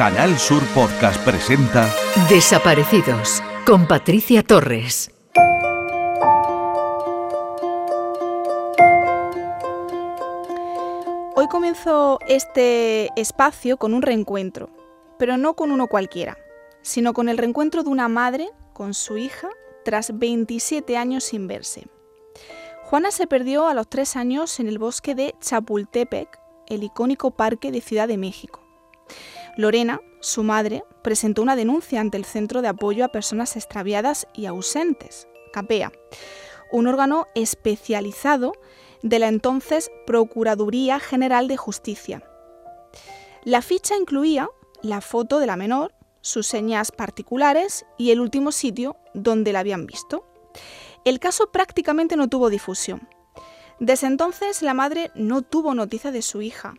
Canal Sur Podcast presenta Desaparecidos con Patricia Torres. Hoy comienzo este espacio con un reencuentro, pero no con uno cualquiera, sino con el reencuentro de una madre con su hija tras 27 años sin verse. Juana se perdió a los tres años en el bosque de Chapultepec, el icónico parque de Ciudad de México. Lorena, su madre, presentó una denuncia ante el Centro de Apoyo a Personas Extraviadas y Ausentes, CAPEA, un órgano especializado de la entonces Procuraduría General de Justicia. La ficha incluía la foto de la menor, sus señas particulares y el último sitio donde la habían visto. El caso prácticamente no tuvo difusión. Desde entonces la madre no tuvo noticia de su hija.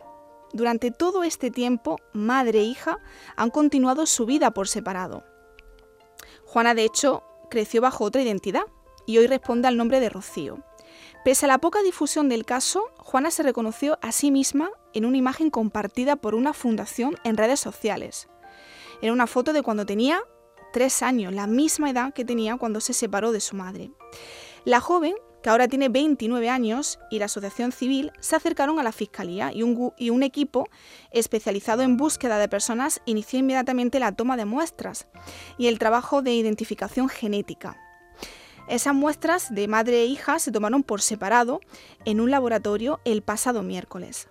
Durante todo este tiempo, madre e hija han continuado su vida por separado. Juana, de hecho, creció bajo otra identidad y hoy responde al nombre de Rocío. Pese a la poca difusión del caso, Juana se reconoció a sí misma en una imagen compartida por una fundación en redes sociales. Era una foto de cuando tenía tres años, la misma edad que tenía cuando se separó de su madre. La joven, que ahora tiene 29 años, y la asociación civil se acercaron a la fiscalía y un, equipo especializado en búsqueda de personas inició inmediatamente la toma de muestras y el trabajo de identificación genética. Esas muestras de madre e hija se tomaron por separado en un laboratorio el pasado miércoles.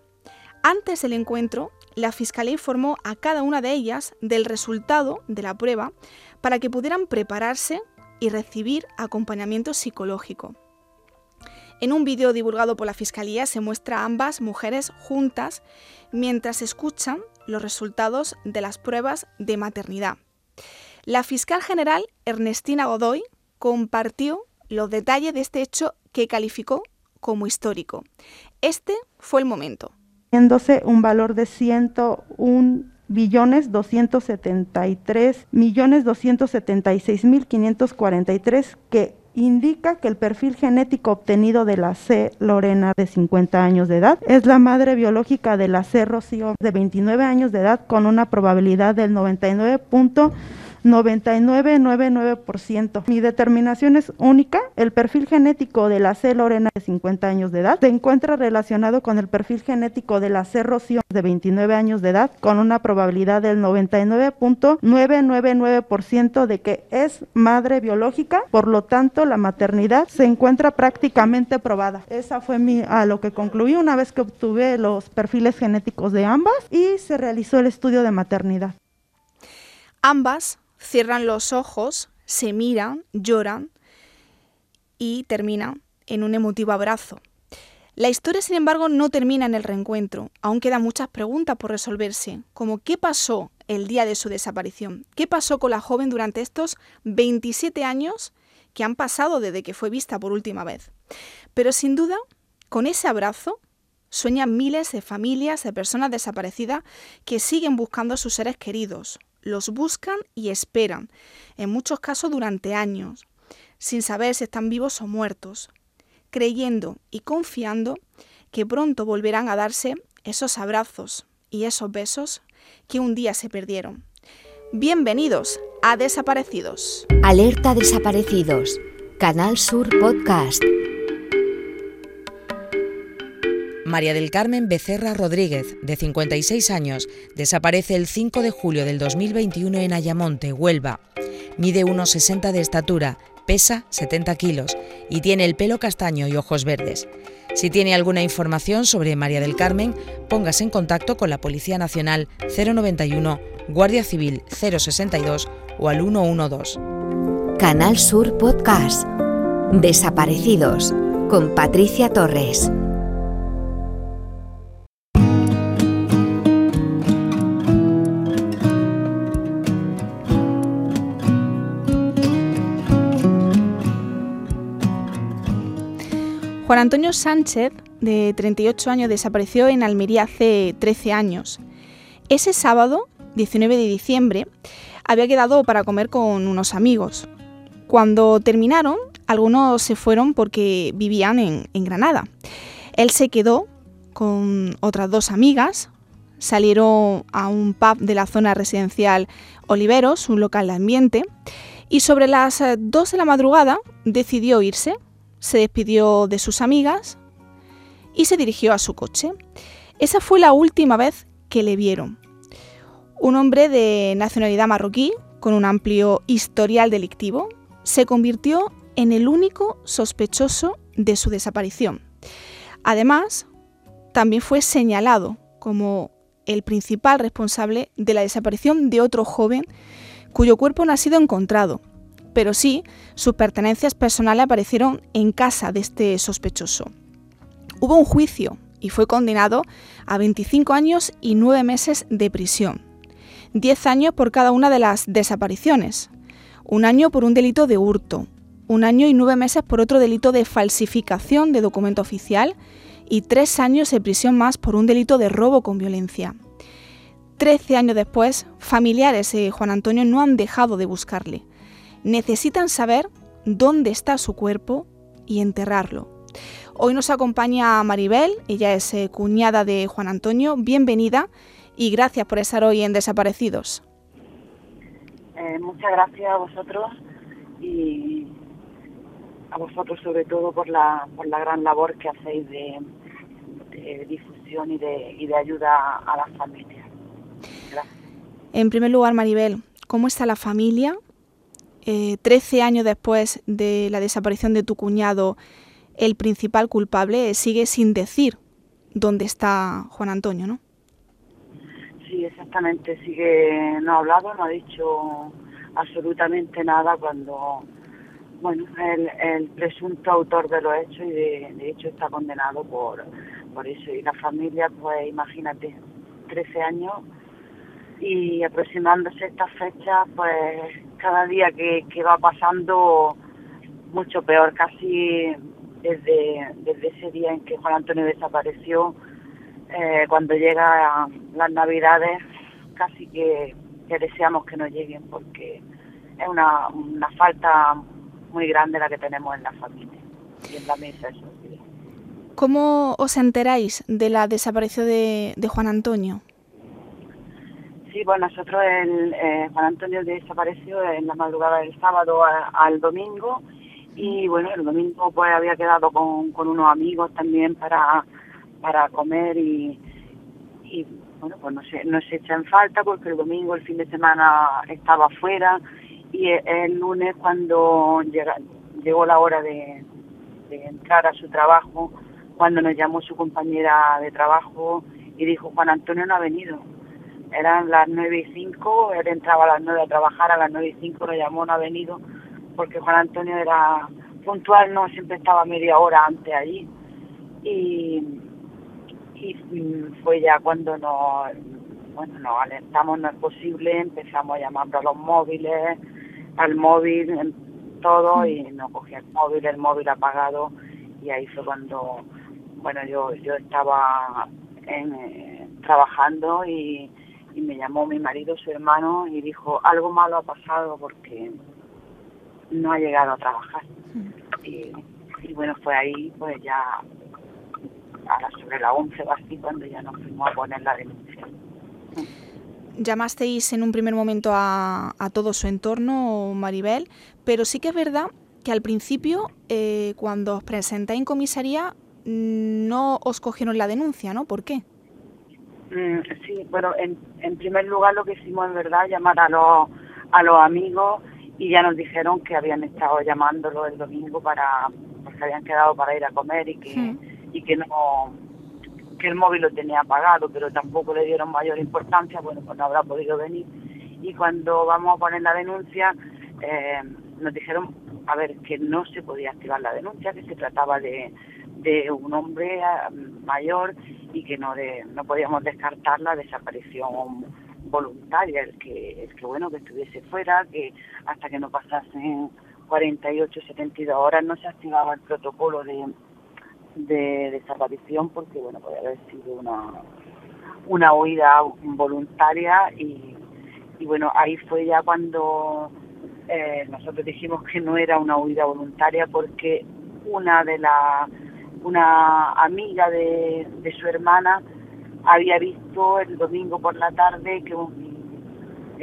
Antes del encuentro, la Fiscalía informó a cada una de ellas del resultado de la prueba para que pudieran prepararse y recibir acompañamiento psicológico. En un vídeo divulgado por la Fiscalía se muestra a ambas mujeres juntas mientras escuchan los resultados de las pruebas de maternidad. La fiscal general Ernestina Godoy compartió los detalles de este hecho que calificó como histórico. Este fue el momento un valor de 101 billones 273 millones 276 mil 543 que indica que el perfil genético obtenido de la C. Lorena de 50 años de edad es la madre biológica de la C. Rocío de 29 años de edad con una probabilidad del 99. 99,99%. Mi determinación es única. El perfil genético de la C. Lorena de 50 años de edad se encuentra relacionado con el perfil genético de la C. Rocío de 29 años de edad con una probabilidad del 99.999% de que es madre biológica. Por lo tanto, la maternidad se encuentra prácticamente probada. Esa fue mi, a lo que concluí una vez que obtuve los perfiles genéticos de ambas y se realizó el estudio de maternidad. Ambas cierran los ojos, se miran, lloran y terminan en un emotivo abrazo. La historia, sin embargo, no termina en el reencuentro. Aún quedan muchas preguntas por resolverse, como qué pasó el día de su desaparición, qué pasó con la joven durante estos 27 años que han pasado desde que fue vista por última vez. Pero sin duda, con ese abrazo, sueñan miles de familias de personas desaparecidas que siguen buscando a sus seres queridos, los buscan y esperan, en muchos casos durante años, sin saber si están vivos o muertos, creyendo y confiando que pronto volverán a darse esos abrazos y esos besos que un día se perdieron. Bienvenidos a Desaparecidos. Alerta Desaparecidos. Canal Sur Podcast. María del Carmen Becerra Rodríguez, de 56 años, desaparece el 5 de julio del 2021 en Ayamonte, Huelva. Mide 1,60 de estatura, pesa 70 kilos y tiene el pelo castaño y ojos verdes. Si tiene alguna información sobre María del Carmen, póngase en contacto con la Policía Nacional 091, Guardia Civil 062 o al 112. Canal Sur Podcast. Desaparecidos con Patricia Torres. Juan Antonio Sánchez, de 38 años, desapareció en Almería hace 13 años. Ese sábado, 19 de diciembre, había quedado para comer con unos amigos. Cuando terminaron, algunos se fueron porque vivían en, en Granada. Él se quedó con otras dos amigas, salieron a un pub de la zona residencial Oliveros, un local de ambiente, y sobre las 2 eh, de la madrugada decidió irse, se despidió de sus amigas y se dirigió a su coche. Esa fue la última vez que le vieron. Un hombre de nacionalidad marroquí, con un amplio historial delictivo, se convirtió en el único sospechoso de su desaparición. Además, también fue señalado como el principal responsable de la desaparición de otro joven cuyo cuerpo no ha sido encontrado, pero sí sus pertenencias personales aparecieron en casa de este sospechoso. Hubo un juicio y fue condenado a 25 años y 9 meses de prisión, 10 años por cada una de las desapariciones, un año por un delito de hurto, un año y 9 meses por otro delito de falsificación de documento oficial y tres años de prisión más por un delito de robo con violencia. Trece años después, familiares de Juan Antonio no han dejado de buscarle. Necesitan saber dónde está su cuerpo y enterrarlo. Hoy nos acompaña Maribel, ella es eh, cuñada de Juan Antonio. Bienvenida y gracias por estar hoy en Desaparecidos. Eh, muchas gracias a vosotros y a vosotros sobre todo por la, por la gran labor que hacéis de, difusión y de, y de ayuda a las familias. En primer lugar, Maribel, ¿cómo está la familia? Eh, trece años después de la desaparición de tu cuñado, el principal culpable sigue sin decir dónde está Juan Antonio, ¿no? Sí, exactamente. Sigue, no ha hablado, no ha dicho absolutamente nada cuando, bueno, el, el presunto autor de los hechos y de, de hecho está condenado por, por eso. Y la familia, pues imagínate, 13 años y aproximándose estas fechas, pues cada día que, va pasando mucho peor, casi desde, desde ese día en que Juan Antonio desapareció, eh, cuando llega las navidades, casi que, deseamos que no lleguen porque es una, una falta muy grande la que tenemos en la familia y en la mesa. ¿Cómo os enteráis de la desaparición de, de Juan Antonio? Sí, bueno, nosotros, el, eh, Juan Antonio desapareció en la madrugada del sábado al domingo y bueno, el domingo pues había quedado con, unos amigos también para, para comer y, y bueno, pues no se, no se echa en falta porque el domingo, el fin de semana estaba afuera y el, lunes cuando llegó la hora de, de entrar a su trabajo, cuando nos llamó su compañera de trabajo y dijo, Juan Antonio no ha venido. Eran las nueve y cinco, él entraba a las nueve a trabajar, a las nueve y cinco lo llamó, no ha venido, porque Juan Antonio era puntual, no siempre estaba media hora antes allí. Y, y fue ya cuando nos, bueno, nos alentamos, no es posible, empezamos a llamar a los móviles, al móvil, todo, y no cogía el móvil, el móvil apagado, y ahí fue cuando bueno, yo, yo estaba en, eh, trabajando y, y me llamó mi marido, su hermano, y dijo, algo malo ha pasado porque no ha llegado a trabajar. Y, y bueno, fue ahí, pues ya a la, sobre la 11 o así, cuando ya nos fuimos a poner la denuncia. Llamasteis en un primer momento a, a todo su entorno, Maribel, pero sí que es verdad que al principio, eh, cuando os presentáis en comisaría, no os cogieron la denuncia, ¿no? ¿Por qué? Mm, sí, bueno, en, en primer lugar lo que hicimos en verdad llamar a los, a los amigos y ya nos dijeron que habían estado llamándolo el domingo para porque habían quedado para ir a comer y que y que no que el móvil lo tenía apagado pero tampoco le dieron mayor importancia bueno pues no habrá podido venir. Y cuando vamos a poner la denuncia eh, nos dijeron a ver que no se podía activar la denuncia que se trataba de de un hombre mm, mayor y que no de, no podíamos descartar la desaparición voluntaria, el que, el que bueno que estuviese fuera, que hasta que no pasasen 48, 72 horas no se activaba el protocolo de, de desaparición porque bueno podía haber sido una una huida voluntaria y, y bueno ahí fue ya cuando eh, nosotros dijimos que no era una huida voluntaria porque una de las una amiga de, de su hermana había visto el domingo por la tarde que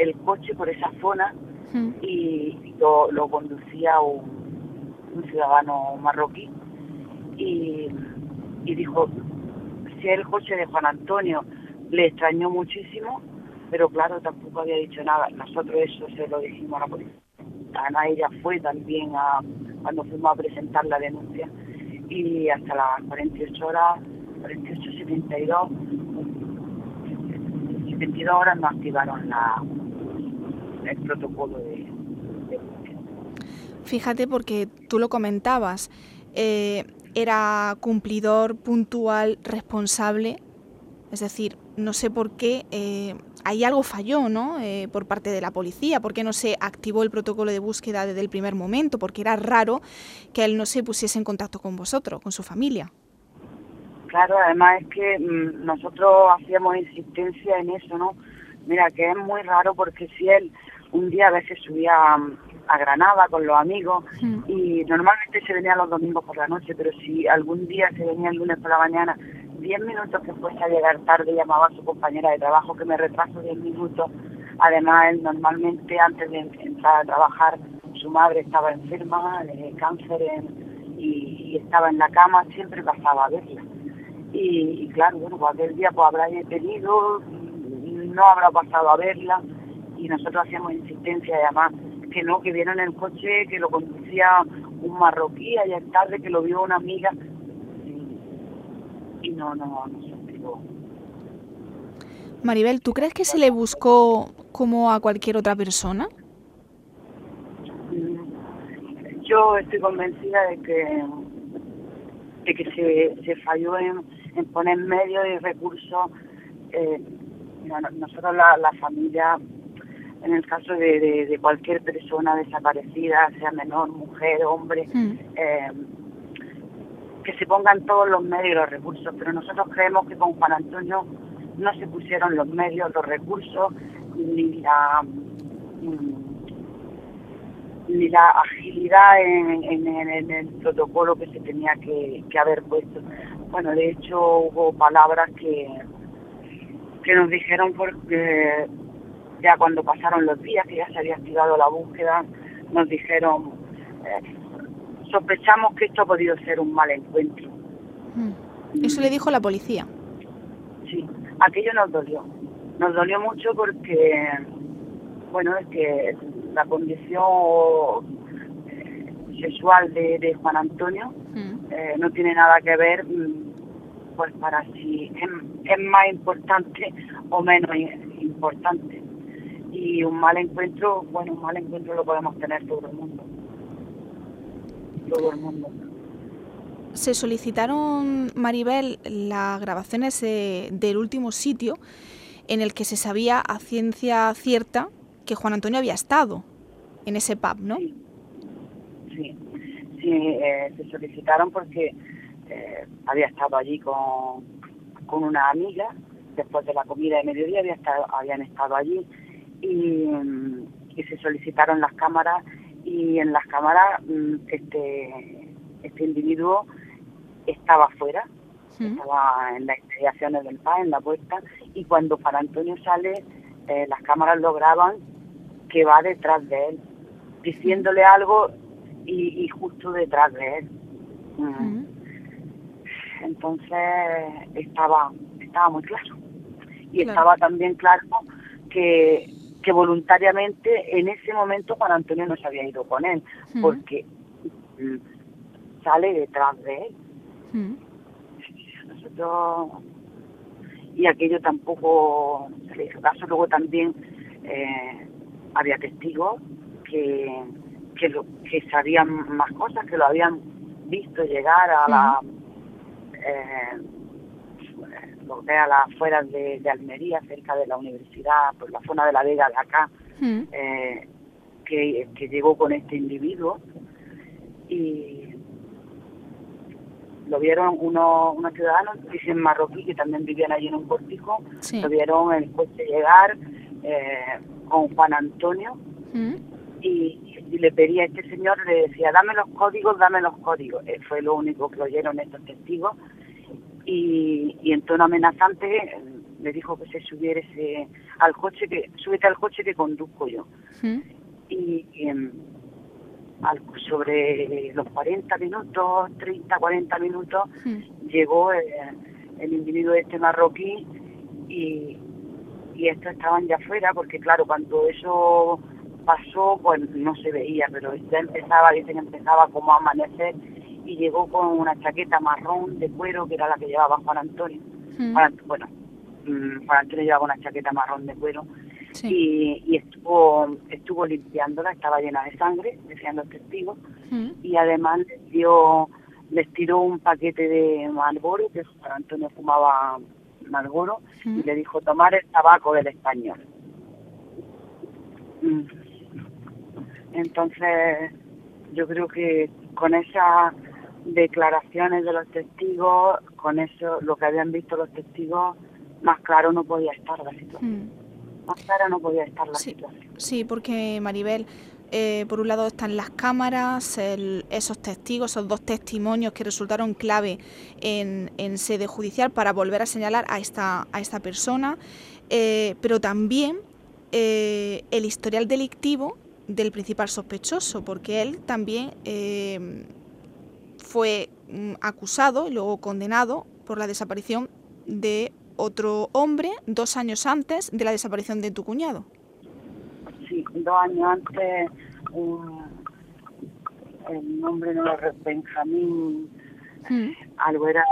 el coche por esa zona Mm. y lo, lo conducía un, un ciudadano marroquí y, y dijo si el coche de Juan Antonio le extrañó muchísimo pero claro tampoco había dicho nada. Nosotros eso se lo dijimos a la policía. Ana ella fue también a cuando fuimos a presentar la denuncia y hasta las 48 horas 48 72 72 horas no activaron la el protocolo de. Fíjate porque tú lo comentabas, eh, era cumplidor, puntual, responsable, es decir, no sé por qué eh, ahí algo falló, ¿no? Eh, por parte de la policía, por qué no se activó el protocolo de búsqueda desde el primer momento, porque era raro que él no se pusiese en contacto con vosotros, con su familia. Claro, además es que mm, nosotros hacíamos insistencia en eso, ¿no? Mira, que es muy raro porque si él un día a veces subía mm, a Granada con los amigos Mm. y normalmente se venía los domingos por la noche, pero si algún día se venía el lunes por la mañana, 10 minutos que fuese a llegar tarde llamaba a su compañera de trabajo que me retraso 10 minutos. Además, él normalmente antes de entrar a trabajar, su madre estaba enferma de cáncer y, estaba en la cama, siempre pasaba a verla. Y, y claro, bueno, pues día pues habrá tenido, no habrá pasado a verla y nosotros hacíamos insistencia además que no, que vieron el coche, que lo conducía un marroquí ayer tarde, que lo vio una amiga no, no, no se explicó. Maribel, ¿tú crees que se le buscó como a cualquier otra persona? Mm, Yo estoy convencida de que de que se, se falló en, en poner medios y recursos. Eh, nosotros la, la familia, en el caso de, de, de cualquier persona desaparecida, sea menor, mujer, hombre, Mm. eh, que se pongan todos los medios y los recursos, pero nosotros creemos que con Juan Antonio no se pusieron los medios, los recursos, ni la mm, ni la agilidad en, el protocolo que se tenía que, que haber puesto. Bueno, de hecho hubo palabras que, que nos dijeron porque ya cuando pasaron los días, que ya se había activado la búsqueda, nos dijeron, eh, sospechamos que esto ha podido ser un mal encuentro. Mm. Eso le dijo la policía. Sí, aquello nos dolió. Nos dolió mucho porque, bueno, es que la condición eh, sexual de, de Juan Antonio Mm. eh, no tiene nada que ver mm, pues para si es, es más importante o menos importante. Y un mal encuentro, bueno, un mal encuentro lo podemos tener todo el mundo. Todo el mundo. Se solicitaron, Maribel, las grabaciones eh, del último sitio en el que se sabía a ciencia cierta que Juan Antonio había estado en ese pub, ¿no? Sí, sí, eh, se solicitaron porque eh, había estado allí con, con una amiga, después de la comida de mediodía había estado, habían estado allí y, mm, y se solicitaron las cámaras y en las cámaras mm, este, este individuo estaba fuera, Mm. estaba en las instalaciones del PA, en la puerta, y cuando Juan Antonio sale, eh, las cámaras lo graban que va detrás de él, diciéndole algo y, y justo detrás de él. Mm. Mm. Entonces estaba, estaba muy claro. Y Claro. estaba también claro que, que voluntariamente en ese momento Juan Antonio no se había ido con él, porque mm, sale detrás de él. Nosotros y aquello tampoco se le hizo caso. Luego también eh, había testigos que que, lo, que sabían más cosas que lo habían visto llegar a la eh, lo que es a las afueras de, de Almería cerca de la universidad por la zona de la Vega de acá Mm. eh, que, que llegó con este individuo y lo vieron unos, unos ciudadanos, dicen marroquí, que también vivían allí en un cortijo, Sí. lo vieron el coche llegar eh, con Juan Antonio Mm. y, y le pedía a este señor, le decía, dame los códigos, dame los códigos. Eh, fue lo único que oyeron estos testigos y, en tono amenazante le dijo que se subiera al coche, que súbete al coche que conduzco yo. Y, em, sobre los 40 minutos, 30, 40 minutos, llegó el, el, individuo este marroquí y, y estos estaban ya afuera, porque claro, cuando eso pasó, pues no se veía, pero ya empezaba, dicen que empezaba como a amanecer y llegó con una chaqueta marrón de cuero, que era la que llevaba Juan Antonio. Mm. bueno, mm, Juan Antonio llevaba una chaqueta marrón de cuero y, y, estuvo estuvo limpiándola, estaba llena de sangre, decían los testigos, mm. y además les dio les tiró un paquete de Marlboro, que Juan Antonio fumaba Marlboro, y le dijo tomar el tabaco del español. Entonces, yo creo que con esas declaraciones de los testigos, con eso, lo que habían visto los testigos, más claro no podía estar la situación. Mm. Más clara no podía estar la situación. Sí, porque Maribel, eh, por un lado están las cámaras, esos testigos, esos dos testimonios que resultaron clave en, sede judicial para volver a señalar a esta, a esta persona, eh, pero también eh, el historial delictivo del principal sospechoso, porque él también eh, fue mm, acusado y luego condenado por la desaparición de otro hombre dos años antes de la desaparición de tu cuñado. Sí, dos años antes, el nombre no era Benjamín, mm. algo era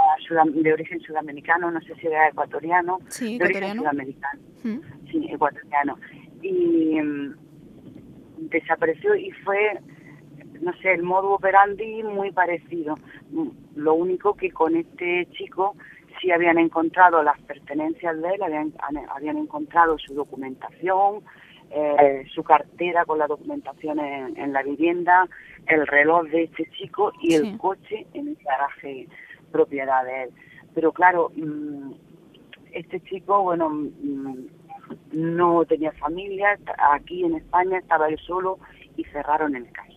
de origen sudamericano, no sé si era ecuatoriano, sí, ecuatoriano. sudamericano, mm. sí, ecuatoriano. Y desapareció y fue, no sé, el modo operandi muy parecido. Lo único que con este chico sí habían encontrado las pertenencias de él, habían, habían encontrado su documentación, eh, su cartera con la documentación en, la vivienda, el reloj de este chico y el coche en el garaje propiedad de él. Pero claro, mm, este chico, bueno, mm, no tenía familia, aquí en España estaba él solo y cerraron el caso.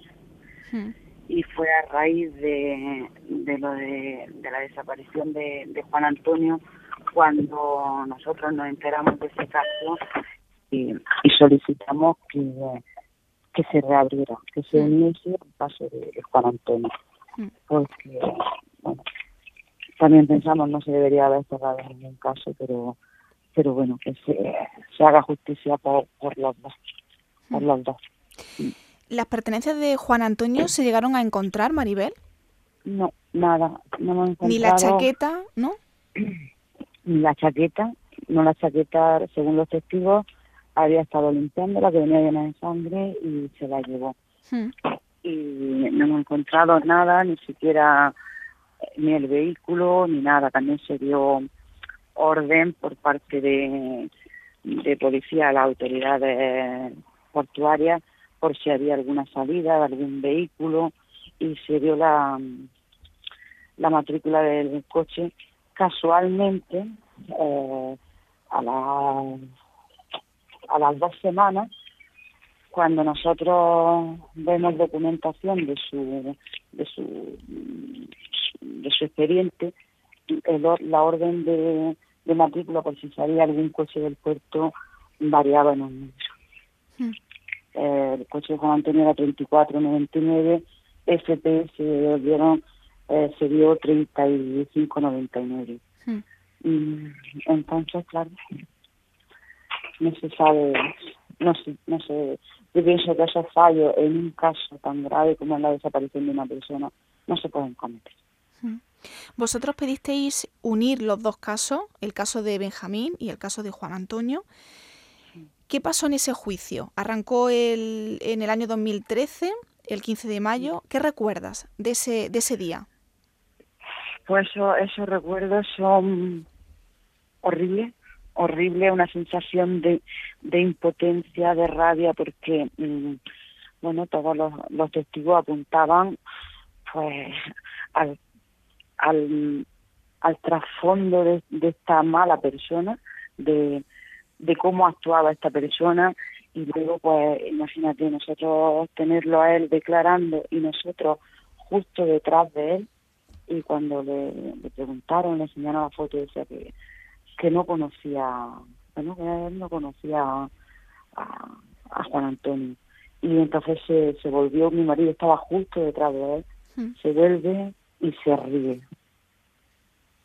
Hmm. Y fue a raíz de, de lo de, la desaparición de, Juan Antonio cuando nosotros nos enteramos de ese caso y, solicitamos que, que se reabriera, que se hmm. uniese el caso de Juan Antonio. Hmm. Porque, bueno, también pensamos no se debería haber cerrado ningún caso, pero pero bueno, que se, haga justicia por, por los dos. Por los dos. ¿Las pertenencias de Juan Antonio se llegaron a encontrar, Maribel? No, nada, no hemos encontrado. ¿Ni la chaqueta, no? Ni la chaqueta, no la chaqueta, según los testigos, había estado limpiando la que venía llena de sangre y se la llevó. Hmm. Y no hemos encontrado nada, ni siquiera eh, ni el vehículo, ni nada. También se dio orden por parte de, de policía a las autoridades portuarias por si había alguna salida de algún vehículo y se dio la, la matrícula del coche casualmente eh, a, la, a las dos semanas cuando nosotros vemos documentación de su de su de su expediente la orden de de matrícula por si salía algún coche del puerto variaba en un mucho. Eh, el coche de Juan Antonio era 34.99, FP se dieron eh, se dio 35.99. Hmm. Y entonces, claro, no se sabe, no sé, no sé, yo pienso que esos fallos en un caso tan grave como la desaparición de una persona no se pueden cometer. Vosotros pedisteis unir los dos casos, el caso de Benjamín y el caso de Juan Antonio. ¿Qué pasó en ese juicio? Arrancó el, en el año 2013, el 15 de mayo. ¿Qué recuerdas de ese, de ese día? Pues esos recuerdos son horribles, horrible, una sensación de, de impotencia, de rabia, porque, mm, bueno, todos los, los testigos apuntaban pues al al, al trasfondo de, esta mala persona, de, de cómo actuaba esta persona y luego pues imagínate nosotros tenerlo a él declarando y nosotros justo detrás de él y cuando le, preguntaron, le enseñaron la foto, decía que, que no conocía, bueno, que él no conocía a, a Juan Antonio. Y entonces se, se volvió, mi marido estaba justo detrás de él, hmm. se vuelve y se ríe.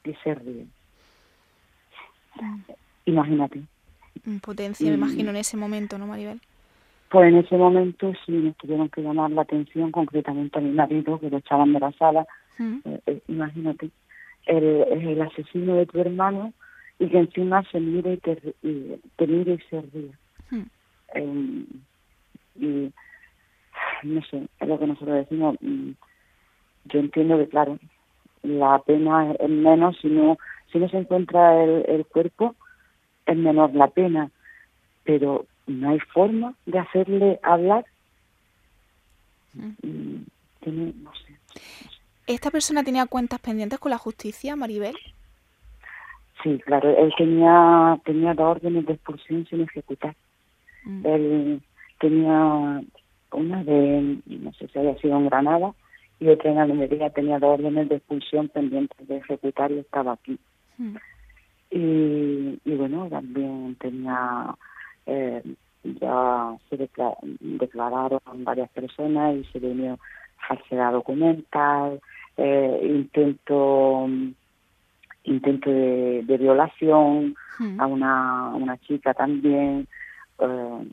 Y se ríe. Imagínate. Potencia, me imagino, en ese momento, ¿no, Maribel? Pues en ese momento sí me tuvieron que llamar la atención, concretamente a mi marido, que lo echaban de la sala. Hmm. Eh, eh, imagínate, el, el asesino de tu hermano y que encima se mire y te, y, te mire y se ríe. Eh, y no sé, es lo que nosotros decimos. Mm, yo entiendo que, claro, la pena es menos si no, si no se encuentra el, el cuerpo, es menor la pena, pero no hay forma de hacerle hablar. Mm, no sé. ¿Esta persona tenía cuentas pendientes con la justicia, Maribel? Sí, claro, él tenía, tenía dos órdenes de expulsión sin ejecutar. Mm. Él tenía una de, no sé si había sido en Granada, y otra en Almería, tenía dos órdenes de expulsión pendientes de ejecutar y estaba aquí. Mm. Y, y bueno, también tenía, eh, ya se declararon varias personas y se vino falsedad documental, eh, intento intento de, violación mm. a una, una chica también. Eh,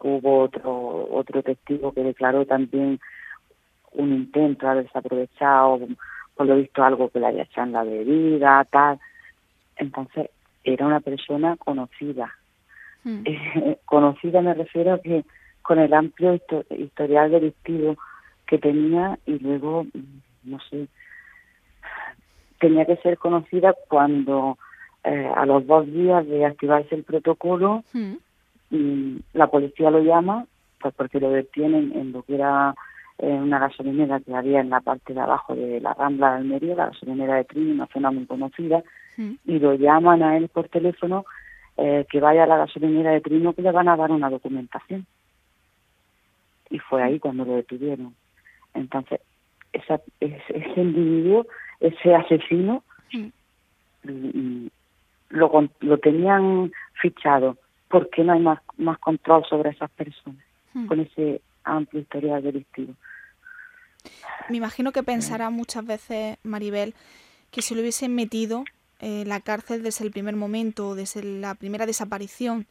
hubo otro otro testigo que declaró también un intento de haberse aprovechado, por lo visto algo que le había echado en la bebida, tal. Entonces, era una persona conocida. Hmm. conocida me refiero a que con el amplio historial delictivo que tenía y luego, no sé, tenía que ser conocida cuando eh, a los dos días de activarse el protocolo, hmm la policía lo llama pues porque lo detienen en lo que era eh, una gasolinera que había en la parte de abajo de la Rambla de Almería, la gasolinera de Trini, una zona muy conocida, y lo llaman a él por teléfono eh, que vaya a la gasolinera de Trino que le van a dar una documentación. Y fue ahí cuando lo detuvieron. Entonces, esa, ese, individuo, ese asesino, lo, lo tenían fichado ¿por qué no hay más, más control sobre esas personas con ese amplio historial delictivo? Me imagino que pensará muchas veces, Maribel, que si lo hubiesen metido en la cárcel desde el primer momento, desde la primera desaparición,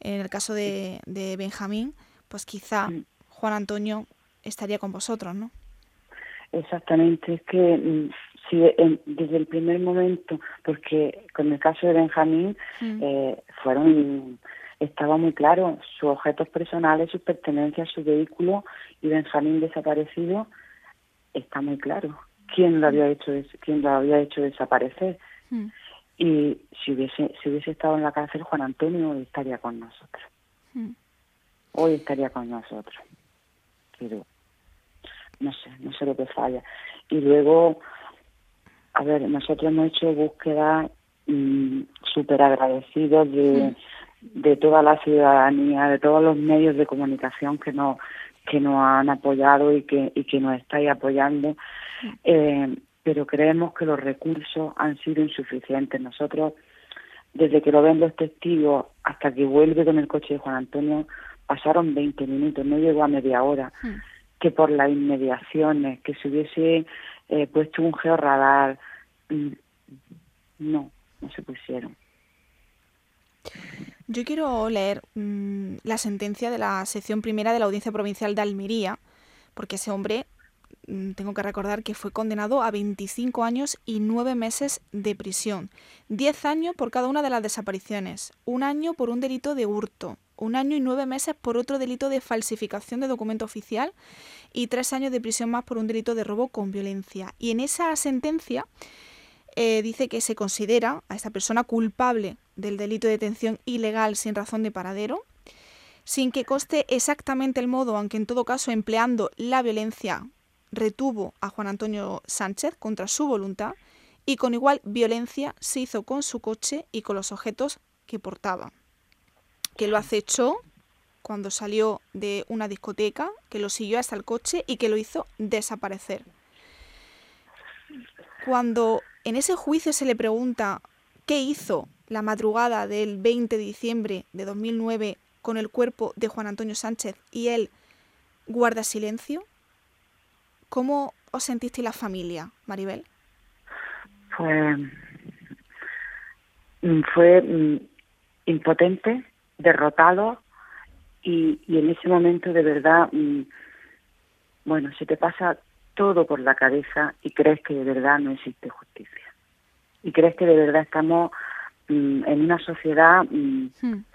en el caso de, de Benjamín, pues quizá. Juan Antonio estaría con vosotros, ¿no? Exactamente, es que mm, Sí, desde el primer momento, porque con el caso de Benjamín eh, fueron estaba muy claro sus objetos personales, sus pertenencias, su vehículo y Benjamín desaparecido está muy claro quién lo había hecho quién lo había hecho desaparecer mm. y si hubiese si hubiese estado en la cárcel Juan Antonio hoy estaría con nosotros. Mm. hoy estaría con nosotros. Pero no sé no sé lo que falla. Y luego a ver, nosotros hemos hecho búsqueda mm, súper agradecidos de, de toda la ciudadanía, de todos los medios de comunicación que nos que nos han apoyado y que y que nos estáis apoyando, eh, pero creemos que los recursos han sido insuficientes. Nosotros, desde que lo ven los testigos hasta que vuelve con el coche de Juan Antonio, pasaron 20 minutos, no llegó a media hora. Que por las inmediaciones, que se hubiese eh, puesto un georradar. Mm, no, no se pusieron. Yo quiero leer mm, la sentencia de la sección primera de la Audiencia Provincial de Almería, porque ese hombre, mm, tengo que recordar que fue condenado a 25 años y 9 meses de prisión, 10 años por cada una de las desapariciones, un año por un delito de hurto, un año y nueve meses por otro delito de falsificación de documento oficial. Y tres años de prisión más por un delito de robo con violencia. Y en esa sentencia eh, dice que se considera a esta persona culpable del delito de detención ilegal sin razón de paradero, sin que coste exactamente el modo, aunque en todo caso empleando la violencia retuvo a Juan Antonio Sánchez contra su voluntad y con igual violencia se hizo con su coche y con los objetos que portaba que lo acechó cuando salió de una discoteca, que lo siguió hasta el coche y que lo hizo desaparecer. cuando en ese juicio se le pregunta qué hizo la madrugada del 20 de diciembre de 2009 con el cuerpo de Juan Antonio Sánchez y él guarda silencio, ¿cómo os sentiste la familia, Maribel? Pues fue mm, impotente, derrotado y, y, en ese momento de verdad, mm, bueno, se te pasa todo por la cabeza y crees que de verdad no existe justicia. Y crees que de verdad estamos mm, en una sociedad hmm.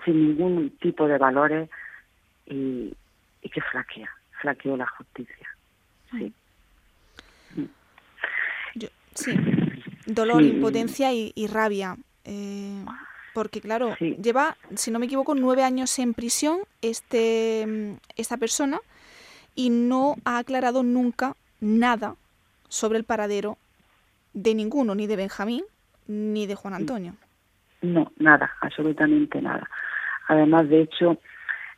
sin ningún tipo de valores y, y que flaquea, flaqueó la justicia. Sí. Sí, dolor, impotencia y, y rabia. Eh, porque claro, lleva, si no me equivoco, nueve años en prisión este, esta persona y no ha aclarado nunca nada sobre el paradero de ninguno, ni de Benjamín ni de Juan Antonio. No, nada, absolutamente nada. Además, de hecho,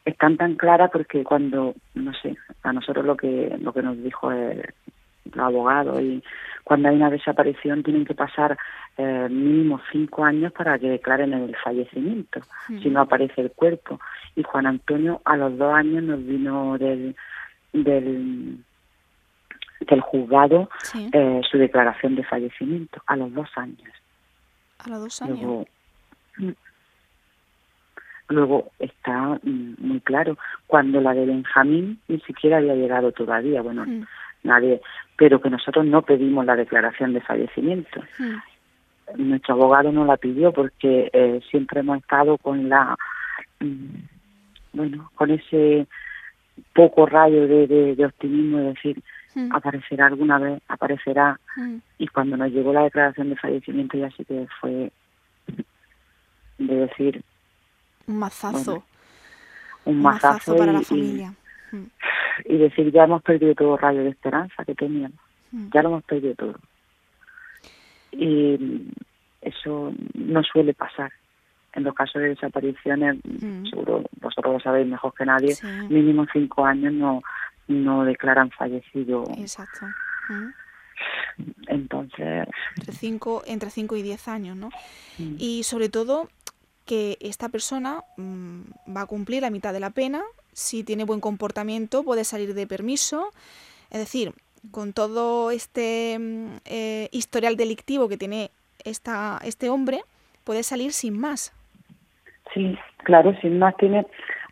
están tan claras porque cuando, no sé, a nosotros lo que lo que nos dijo el, el abogado y cuando hay una desaparición tienen que pasar eh, mínimo cinco años para que declaren el fallecimiento, si no aparece el cuerpo. Y Juan Antonio a los dos años nos vino del, del, del juzgado eh, su declaración de fallecimiento, a los dos años. A los dos años. Luego, mm, luego está mm, muy claro, cuando la de Benjamín ni siquiera había llegado todavía, bueno, nadie, pero que nosotros no pedimos la declaración de fallecimiento. Nuestro abogado no la pidió porque eh, siempre hemos estado con la, mm, bueno, con ese poco rayo de, de, optimismo de decir, aparecerá alguna vez, aparecerá. Y cuando nos llegó la declaración de fallecimiento ya sí que fue de decir... Un mazazo. un, mazazo, para la familia y decir ya hemos perdido todo rayo de esperanza que teníamos, mm. ya lo hemos perdido todo. Y eso no suele pasar. En los casos de desapariciones, mm. seguro vosotros lo sabéis mejor que nadie, mínimo cinco años no, no declaran fallecido. Exacto. Mm. Entonces. Entre cinco, entre cinco y diez años, ¿no? Y sobre todo que esta persona va a cumplir la mitad de la pena si tiene buen comportamiento puede salir de permiso. Es decir, con todo este mm, eh, historial delictivo que tiene esta, este hombre, puede salir sin más. Sí, claro, sin más tiene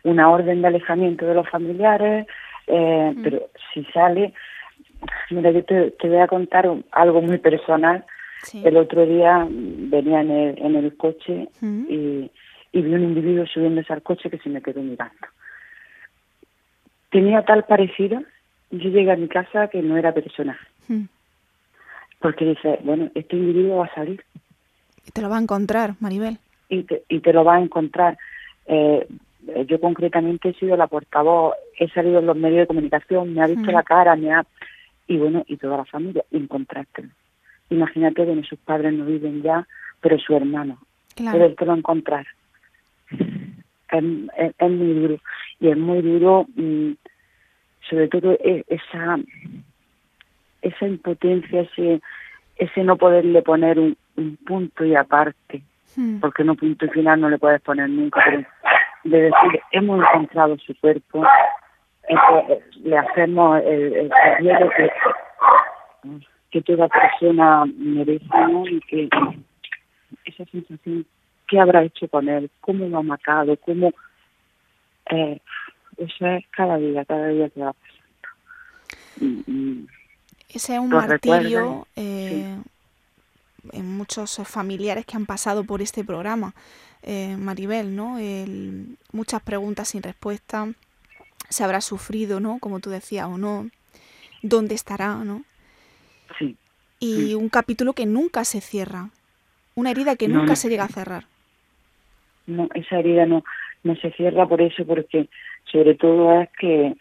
una orden de alejamiento de los familiares, eh, pero si sale, mira, yo te, voy a contar algo muy personal. El otro día venía en el, en el coche y, y vi un individuo subiéndose al coche que se me quedó mirando tenía tal parecido, yo llegué a mi casa que no era persona. Hmm. Porque dice, bueno, este individuo va a salir. Y te lo va a encontrar, Maribel. Y te, y te lo va a encontrar. Eh, yo concretamente he sido la portavoz, he salido en los medios de comunicación, me ha visto hmm. la cara, me ha... Y bueno, y toda la familia, encontraste. Imagínate que sus padres no viven ya, pero su hermano. Claro. Pero él es, muy duro. Y es muy duro mm, sobre todo e, esa esa impotencia ese ese no poderle poner un, punto y aparte. Hmm. porque no punto y final no le puedes poner nunca pero de decir hemos encontrado su cuerpo le hacemos el, el que, que toda persona merece y que esa sensación qué habrá hecho con él, cómo lo ha matado, cómo... Eh, eso es cada día, cada día que va pasando. Ese es un martirio eh, en muchos familiares que han pasado por este programa, eh, Maribel, ¿no? El, muchas preguntas sin respuesta, se habrá sufrido, ¿no? Como tú decías, o no, dónde estará, ¿no? Sí. Y un capítulo que nunca se cierra, una herida que nunca se llega a cerrar no esa herida no no se cierra por eso porque sobre todo es que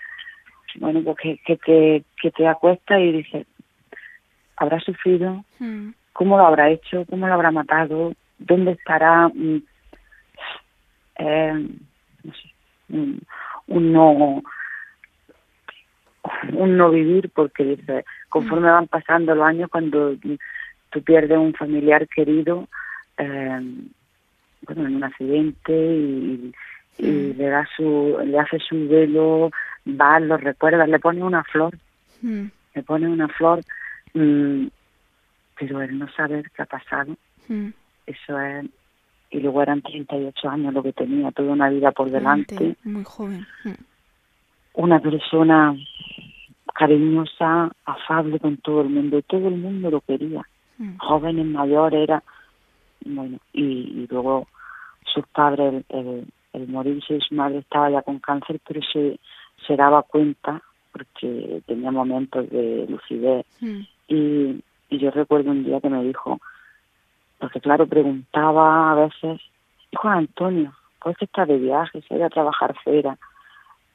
bueno pues que, te que te acuesta y dices habrá sufrido hmm. cómo lo habrá hecho cómo lo habrá matado dónde estará mm, eh, no sé un, no un no vivir porque dice conforme hmm. van pasando los años cuando tú pierdes un familiar querido, eh, bueno, en un accidente y, y le da su, le hace su velo, va, lo recuerda, le pone una flor, Mm, le pone una flor, mm, pero el no saber qué ha pasado, mm. eso es, y luego eran 38 años lo que tenía, toda una vida por delante, Muy joven. Mm, una persona cariñosa, afable con todo el mundo, y todo el mundo lo quería, mm. jóvenes, mayores, era, bueno, y, y luego sus padres, el, el, el morirse de su madre estaba ya con cáncer, pero se, se daba cuenta, porque tenía momentos de lucidez, Mm, y, y yo recuerdo un día que me dijo, porque claro, preguntaba a veces, hijo Antonio, ¿por qué está de viaje? Se ido a trabajar fuera.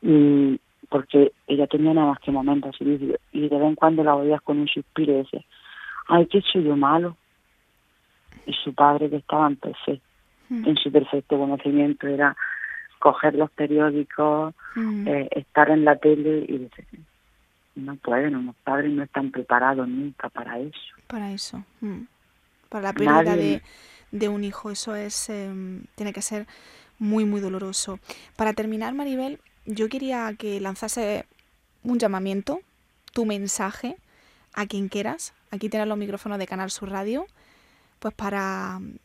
Y porque ella tenía nada más que momentos y y de vez en cuando la oías con un suspiro y decía, ay, ¿qué soy yo malo? Y su padre, que estaba en perfecto, mm, en su perfecto conocimiento, era coger los periódicos, mm. eh, estar en la tele y decir, no pueden, los padres no están preparados nunca para eso. Para eso. mm. Para la pérdida Nadie- de, de un hijo. Eso es em, tiene que ser muy, muy doloroso. Para terminar, Maribel, yo quería que lanzase un llamamiento, tu mensaje, a quien quieras. Aquí tienes los micrófonos de Canal Sur Radio, pues para mm,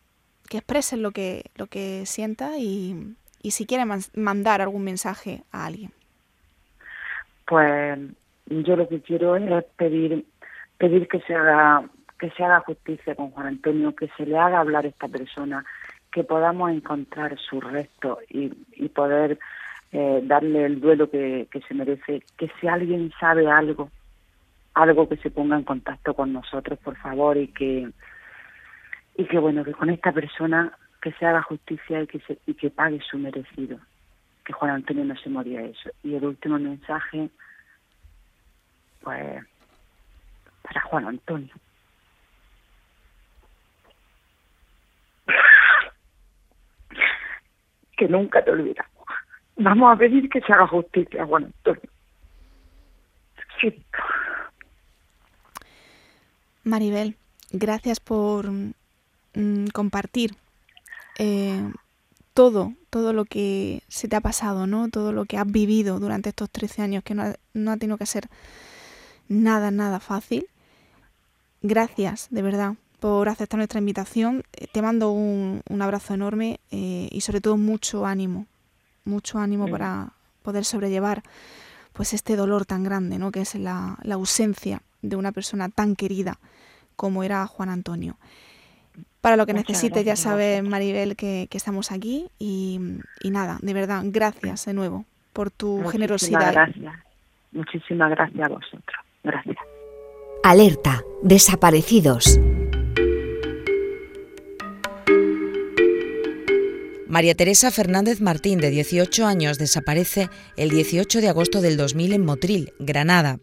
que expreses lo que, lo que sientas y, y si quieres man- mandar algún mensaje a alguien. Pues yo lo que quiero es pedir pedir que se haga que se haga justicia con Juan Antonio, que se le haga hablar a esta persona, que podamos encontrar su resto y, y poder eh, darle el duelo que, que se merece. Que si alguien sabe algo, algo que se ponga en contacto con nosotros, por favor, y que y que bueno que con esta persona que se haga justicia y que se, y que pague su merecido. Que Juan Antonio no se moría eso. Y el último mensaje pues para Juan Antonio. Que nunca te olvidamos. Vamos a pedir que se haga justicia, Juan Antonio. Sí. Maribel, gracias por mm, compartir eh, todo, todo lo que se te ha pasado, ¿no? Todo lo que has vivido durante estos 13 años, que no ha, no ha tenido que ser nada, nada fácil. Gracias, de verdad, por aceptar nuestra invitación. Eh, Te mando un, un abrazo enorme eh, y sobre todo mucho ánimo, mucho ánimo para poder sobrellevar pues este dolor tan grande, ¿no? Que es la, la ausencia de una persona tan querida como era Juan Antonio. Para lo que Muchas necesites, ya gracias a sabes, vosotros. Maribel, que, que estamos aquí y, y nada, de verdad, gracias de nuevo por tu Muchísimas generosidad. gracias. Muchísimas gracias a vosotros. Gracias. Alerta. Desaparecidos. María Teresa Fernández Martín, de 18 años, desaparece el 18 de agosto del 2000 en Motril, Granada.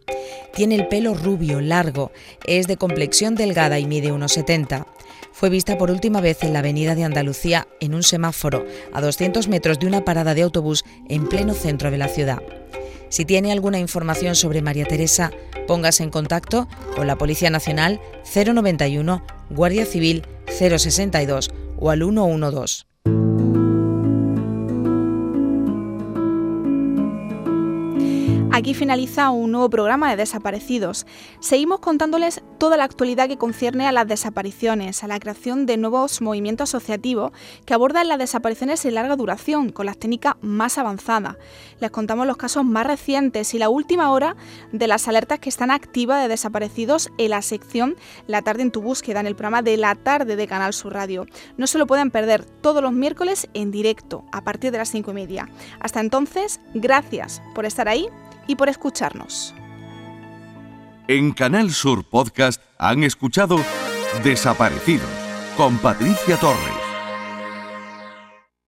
Tiene el pelo rubio, largo, es de complexión delgada y mide unos 70. Fue vista por última vez en la avenida de Andalucía en un semáforo, a 200 metros de una parada de autobús en pleno centro de la ciudad. Si tiene alguna información sobre María Teresa, póngase en contacto con la Policía Nacional 091, Guardia Civil 062 o al 112. Finaliza un nuevo programa de Desaparecidos. Seguimos contándoles toda la actualidad que concierne a las desapariciones, a la creación de nuevos movimientos asociativos que abordan las desapariciones de larga duración con las técnicas más avanzadas. Les contamos los casos más recientes y la última hora de las alertas que están activas de desaparecidos en la sección La tarde en tu búsqueda, en el programa de la tarde de Canal Sur Radio. No se lo pueden perder todos los miércoles en directo a partir de las cinco y media. Hasta entonces, gracias por estar ahí y por escucharnos. En Canal Sur Podcast han escuchado Desaparecidos con Patricia Torres.